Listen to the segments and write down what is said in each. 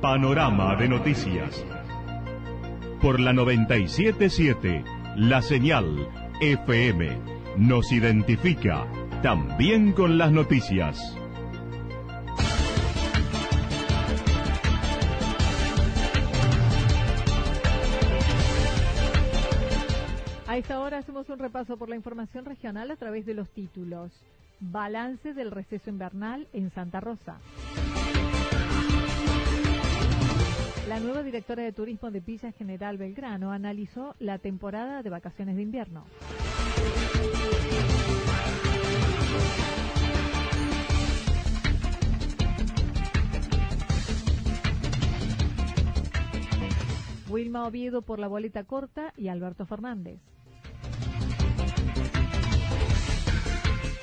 Panorama de noticias. Por la 977, la señal FM nos identifica también con las noticias. A esta hora hacemos un repaso por la información regional a través de los títulos. Balance del receso invernal en Santa Rosa. La nueva directora de turismo de Villa General Belgrano analizó la temporada de vacaciones de invierno. Wilma Oviedo por la boleta corta y Alberto Fernández.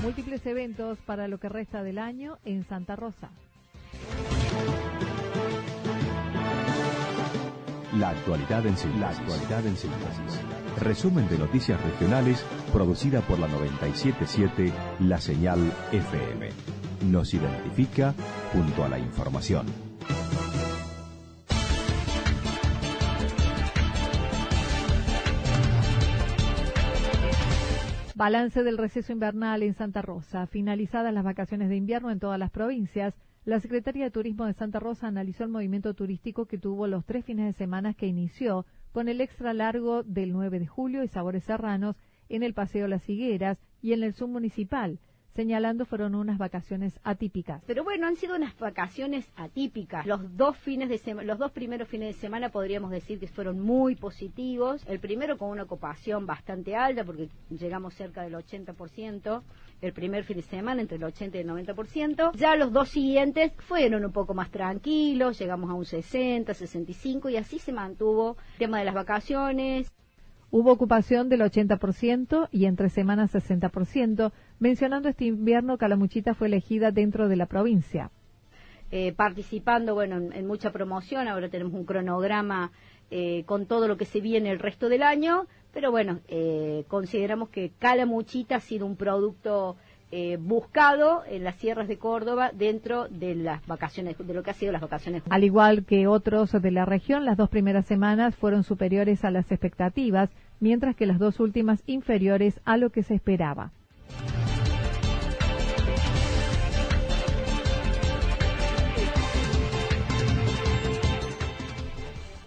Múltiples eventos para lo que resta del año en Santa Rosa. La actualidad en síntesis. La actualidad en síntesis. Resumen de noticias regionales producida por la 977 La Señal FM. Nos identifica junto a la información. Balance del receso invernal en Santa Rosa. Finalizadas las vacaciones de invierno en todas las provincias, la Secretaría de Turismo de Santa Rosa analizó el movimiento turístico que tuvo los tres fines de semana que inició con el extra largo del 9 de julio y Sabores Serranos en el Paseo Las Higueras y en el submunicipal, señalando fueron unas vacaciones atípicas. Pero bueno, han sido unas vacaciones atípicas. Los dos fines de semana, los dos primeros fines de semana podríamos decir que fueron muy positivos. El primero con una ocupación bastante alta porque llegamos cerca del 80%. El primer fin de semana entre el 80 y el 90%. Ya los dos siguientes fueron un poco más tranquilos, llegamos a un 60, 65 y así se mantuvo el tema de las vacaciones. Hubo ocupación del 80% y entre semanas 60%. Mencionando este invierno, Calamuchita fue elegida dentro de la provincia. Eh, participando, bueno, en, mucha promoción. Ahora tenemos un cronograma eh, con todo lo que se viene el resto del año. Pero bueno, eh, consideramos que Calamuchita ha sido un producto eh, buscado en las sierras de Córdoba dentro de las vacaciones, de lo que ha sido las vacaciones. Al igual que otros de la región, las dos primeras semanas fueron superiores a las expectativas, mientras que las dos últimas inferiores a lo que se esperaba.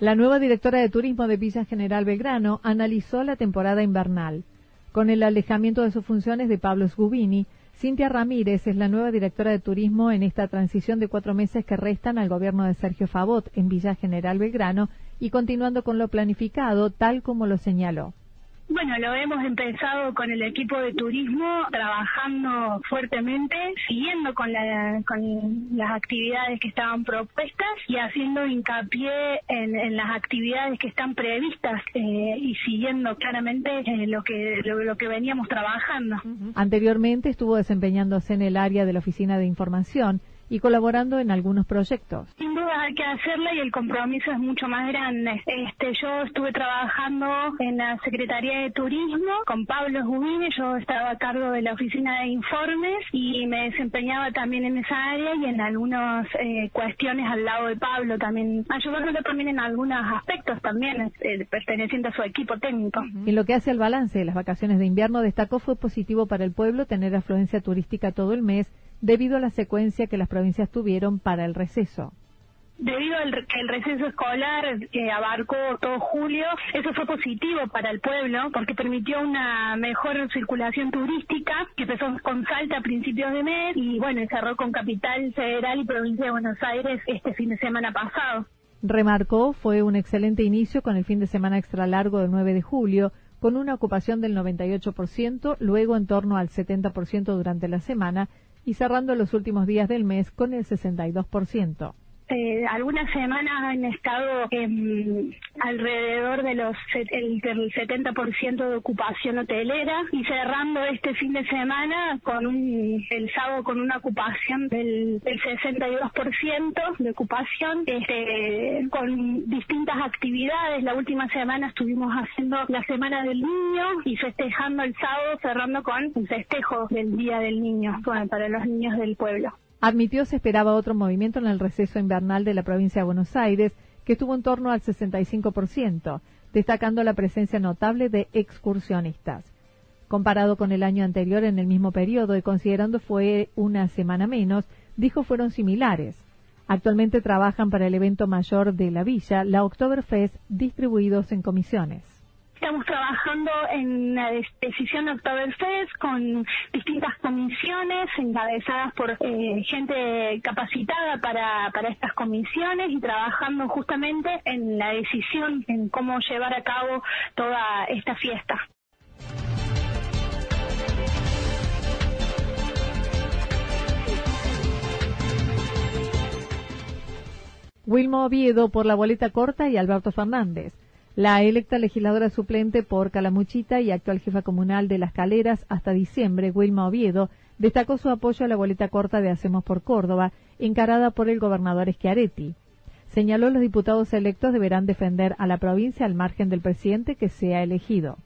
La nueva directora de turismo de Villa General Belgrano analizó la temporada invernal. Con el alejamiento de sus funciones de Pablo Sgubini, Cintia Ramírez es la nueva directora de turismo en esta transición de cuatro meses que restan al gobierno de Sergio Favot en Villa General Belgrano y continuando con lo planificado tal como lo señaló. Bueno, lo hemos empezado con el equipo de turismo, trabajando fuertemente, siguiendo con, con las actividades que estaban propuestas y haciendo hincapié en, las actividades que están previstas eh, y siguiendo claramente eh, lo, que, lo, que veníamos trabajando. Anteriormente estuvo desempeñándose en el área de la Oficina de Información y colaborando en algunos proyectos. Sin duda hay que hacerla y el compromiso es mucho más grande. Este, yo estuve trabajando en la Secretaría de Turismo con Pablo Jubini, yo estaba a cargo de la oficina de informes y me desempeñaba también en esa área y en algunas eh, cuestiones al lado de Pablo también, ayudándole también en algunos aspectos también, eh, perteneciente a su equipo técnico. En lo que hace al balance de las vacaciones de invierno, destacó fue positivo para el pueblo tener afluencia turística todo el mes debido a la secuencia que las provincias tuvieron para el receso. Debido al que el receso escolar eh, abarcó todo julio, eso fue positivo para el pueblo porque permitió una mejor circulación turística que empezó con Salta a principios de mes y bueno, cerró con Capital Federal y Provincia de Buenos Aires este fin de semana pasado. Remarcó fue un excelente inicio con el fin de semana extra largo del 9 de julio, con una ocupación del 98%, luego en torno al 70% durante la semana y cerrando los últimos días del mes con el 62%. Eh, algunas semanas han estado alrededor de los el, del 70% de ocupación hotelera y cerrando este fin de semana con un el sábado con una ocupación del, del 62% de ocupación este con distintas actividades. La última semana estuvimos haciendo la semana del niño y festejando el sábado cerrando con un festejo del día del niño para los niños del pueblo admitió se esperaba otro movimiento en el receso invernal de la provincia de Buenos Aires, que estuvo en torno al 65%, destacando la presencia notable de excursionistas. Comparado con el año anterior en el mismo periodo y considerando fue una semana menos, dijo fueron similares. Actualmente trabajan para el evento mayor de la villa, la Oktoberfest, distribuidos en comisiones. Estamos trabajando en la decisión de Oktoberfest con distintas comisiones encabezadas por eh, gente capacitada para, para estas comisiones y trabajando justamente en la decisión en cómo llevar a cabo toda esta fiesta. Wilmo Oviedo por la boleta corta y Alberto Fernández. La electa legisladora suplente por Calamuchita y actual jefa comunal de Las Caleras hasta diciembre, Wilma Oviedo, destacó su apoyo a la boleta corta de Hacemos por Córdoba, encarada por el gobernador Schiaretti. Señaló los diputados electos deberán defender a la provincia al margen del presidente que sea elegido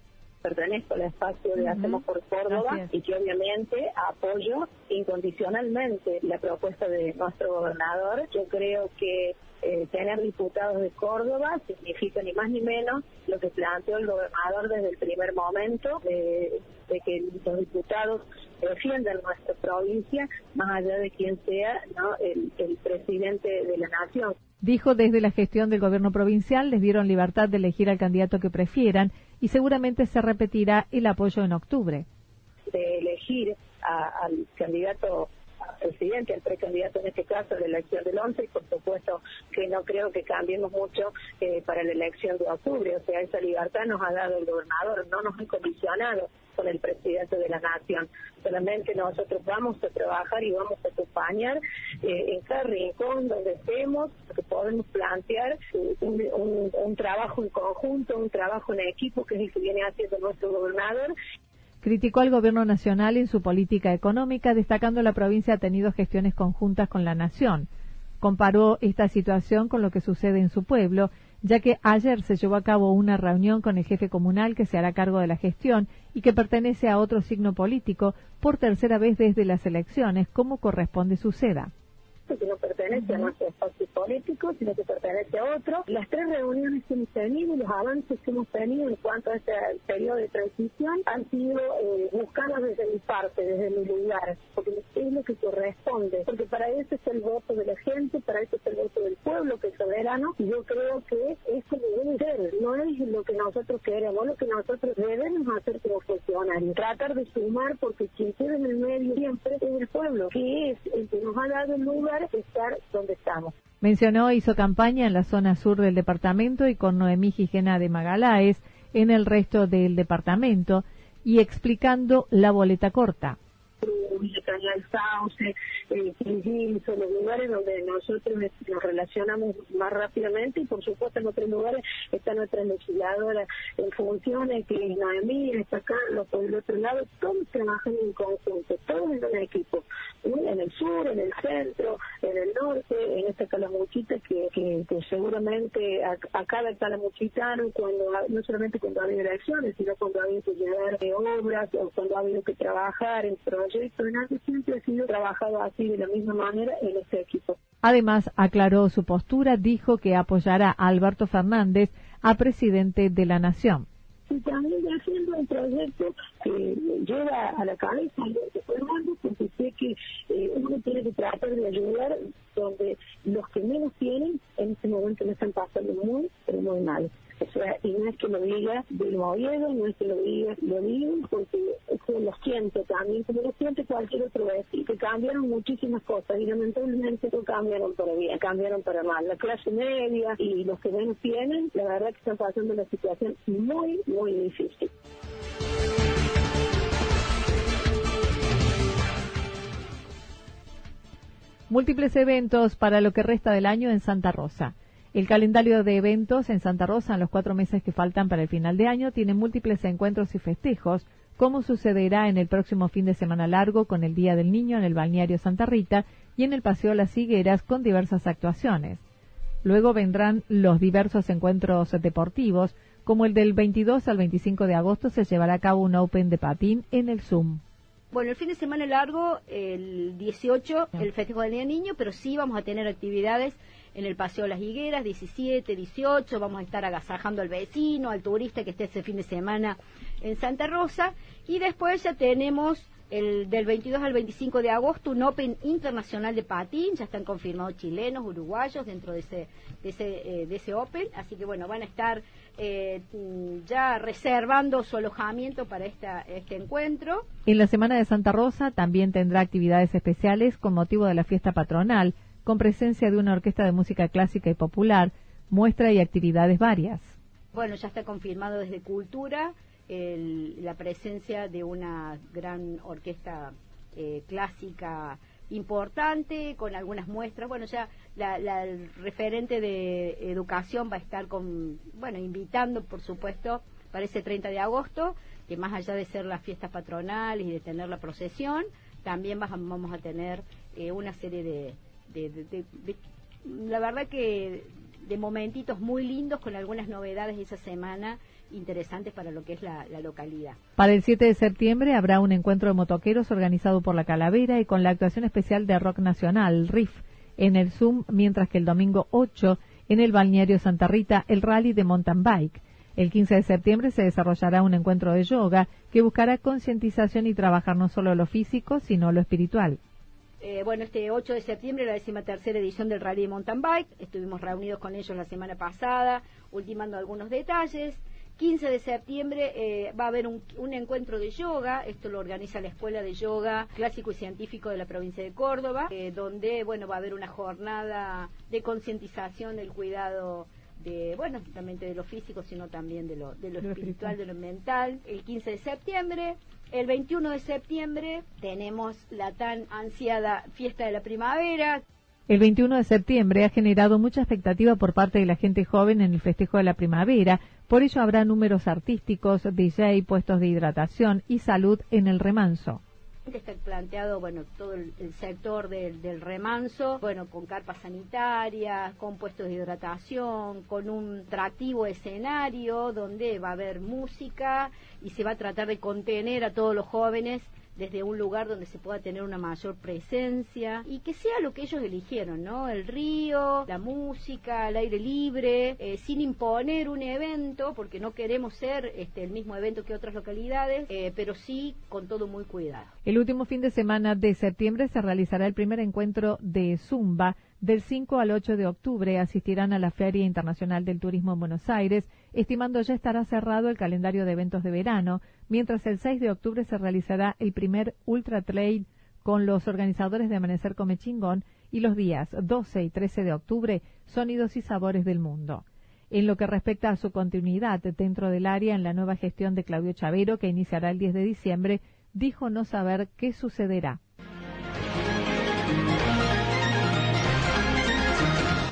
pertenezco al espacio de Hacemos por Córdoba y que obviamente apoyo incondicionalmente la propuesta de nuestro gobernador. Yo creo que eh, tener diputados de Córdoba significa ni más ni menos lo que planteó el gobernador desde el primer momento, de, que los diputados defiendan nuestra provincia más allá de quien sea el presidente de la nación. Dijo desde la gestión del gobierno provincial les dieron libertad de elegir al candidato que prefieran y seguramente se repetirá el apoyo en octubre. De elegir al candidato presidente, al precandidato en este caso de la elección del 11 y por supuesto que no creo que cambiemos mucho eh, para la elección de octubre, o sea, esa libertad nos ha dado el gobernador, no nos ha condicionado con el presidente de la nación. Solamente nosotros vamos a trabajar y vamos a acompañar eh, en cada rincón donde estemos, que podemos plantear un, un trabajo en conjunto, un trabajo en equipo, que es el que viene haciendo nuestro gobernador Criticó al gobierno nacional en su política económica, destacando la provincia ha tenido gestiones conjuntas con la nación. Comparó esta situación con lo que sucede en su pueblo ya que ayer se llevó a cabo una reunión con el jefe comunal que se hará cargo de la gestión y que pertenece a otro signo político por tercera vez desde las elecciones, como corresponde suceda que no pertenece a nuestro espacio político, sino que pertenece a otro. Las tres reuniones que hemos tenido y los avances que hemos tenido en cuanto a este periodo de transición han sido eh, buscados desde mi parte, desde mi lugar, porque es lo que corresponde, porque para eso es el voto de la gente, para eso es el voto del pueblo que es soberano, y yo creo que es como debe ser, no es lo que nosotros queremos, lo que nosotros debemos hacer como funcionarios, tratar de sumar, porque quien queda en el medio siempre es el pueblo, que es el que nos ha dado el lugar Mencionó, hizo campaña en la zona sur del departamento y con Noemí Gijena de Magaláes en el resto del departamento y explicando la boleta corta. Cañal Sauce, eh, son los lugares donde nosotros nos relacionamos más rápidamente y por supuesto en otros lugares está nuestra legisladora en funciones, que es Noemí, está Carlos, por el otro lado, todos trabajan en conjunto, todos en un equipo, en el sur, en el centro, en el norte, en esta calamuchita que, que, seguramente a, cada calamuchitano, cuando, no solamente cuando ha habido elecciones, sino cuando ha habido que llevar obras o cuando ha habido que trabajar en proyectos, en siempre ha sido trabajado así de la misma manera en este equipo. Además, aclaró su postura, dijo que apoyará a Alberto Fernández a presidente de la Nación. Y también haciendo un proyecto que lleva a la cabeza de Fernando, porque sé que eh, uno tiene que tratar de ayudar donde los que menos tienen en este momento no están pasando muy, pero muy mal. Y no es que lo diga del Oviedo, no es que lo diga, lo digo porque es que lo siento también, como lo siente cualquier otro vez, y que cambiaron muchísimas cosas y lamentablemente no cambiaron para bien, cambiaron para mal. La clase media y los que menos tienen, la verdad que están pasando una situación muy, muy difícil. Múltiples eventos para lo que resta del año en Santa Rosa. El calendario de eventos en Santa Rosa en los cuatro meses que faltan para el final de año tiene múltiples encuentros y festejos, como sucederá en el próximo fin de semana largo con el Día del Niño en el balneario Santa Rita y en el Paseo Las Higueras con diversas actuaciones. Luego vendrán los diversos encuentros deportivos, como el del 22 al 25 de agosto se llevará a cabo un Open de patín en el Zoom. Bueno, el fin de semana largo, el 18, el festejo del Día del Niño, pero sí vamos a tener actividades en el Paseo Las Higueras, 17, 18, vamos a estar agasajando al vecino, al turista que esté ese fin de semana en Santa Rosa, y después ya tenemos el del 22 al 25 de agosto un Open internacional de patín, ya están confirmados chilenos, uruguayos dentro de ese, de ese, eh, de ese Open, así que bueno, van a estar eh, ya reservando su alojamiento para esta, este encuentro. En la Semana de Santa Rosa también tendrá actividades especiales con motivo de la fiesta patronal, con presencia de una orquesta de música clásica y popular, muestra y actividades varias. Bueno, ya está confirmado desde Cultura la presencia de una gran orquesta eh, clásica importante con algunas muestras. Bueno, ya la, el referente de educación va a estar con, bueno, invitando, por supuesto, para ese 30 de agosto, que más allá de ser las fiestas patronales y de tener la procesión, también vamos a tener eh, una serie de, de, la verdad que de momentitos muy lindos con algunas novedades esa semana interesantes para lo que es la, localidad. Para el 7 de septiembre habrá un encuentro de motoqueros organizado por la Calavera y con la actuación especial de Rock Nacional, RIF, en el Zoom, mientras que el domingo 8 en el balneario Santa Rita el rally de mountain bike. El 15 de septiembre se desarrollará un encuentro de yoga que buscará concientización y trabajar no solo lo físico, sino lo espiritual. Eh, bueno, este 8 de septiembre, la décima tercera edición del Rally Mountain Bike. Estuvimos reunidos con ellos la semana pasada, ultimando algunos detalles. 15 de septiembre eh, va a haber un, encuentro de yoga, esto lo organiza la Escuela de Yoga Clásico y Científico de la provincia de Córdoba, eh, donde bueno va a haber una jornada de concientización del cuidado de, bueno, también de lo físico, sino también de lo, de lo, espiritual, de lo mental. El 15 de septiembre, el 21 de septiembre tenemos la tan ansiada fiesta de la primavera. El 21 de septiembre ha generado mucha expectativa por parte de la gente joven en el festejo de la primavera, por ello habrá números artísticos, DJ, puestos de hidratación y salud en el remanso está planteado bueno todo el, sector del, remanso bueno con carpas sanitarias con puestos de hidratación con un atractivo escenario donde va a haber música y se va a tratar de contener a todos los jóvenes desde un lugar donde se pueda tener una mayor presencia y que sea lo que ellos eligieron, ¿no? El río, la música, el aire libre, eh, sin imponer un evento, porque no queremos ser este, el mismo evento que otras localidades, eh, pero sí con todo muy cuidado. El último fin de semana de septiembre se realizará el primer encuentro de Zumba del 5 al 8 de octubre asistirán a la Feria Internacional del Turismo en Buenos Aires, estimando ya estará cerrado el calendario de eventos de verano, mientras el 6 de octubre se realizará el primer Ultra Trail con los organizadores de Amanecer Come Chingón y los días 12 y 13 de octubre Sonidos y Sabores del Mundo. En lo que respecta a su continuidad dentro del área en la nueva gestión de Claudio Chavero, que iniciará el 10 de diciembre, dijo no saber qué sucederá.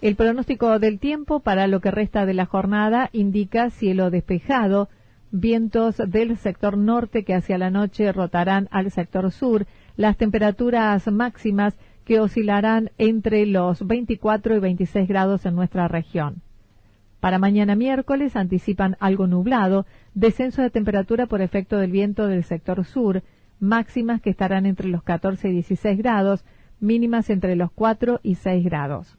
El pronóstico del tiempo para lo que resta de la jornada indica cielo despejado, vientos del sector norte que hacia la noche rotarán al sector sur, las temperaturas máximas que oscilarán entre los 24 y 26 grados en nuestra región. Para mañana miércoles anticipan algo nublado, descenso de temperatura por efecto del viento del sector sur, máximas que estarán entre los 14 y 16 grados, mínimas entre los 4 y 6 grados.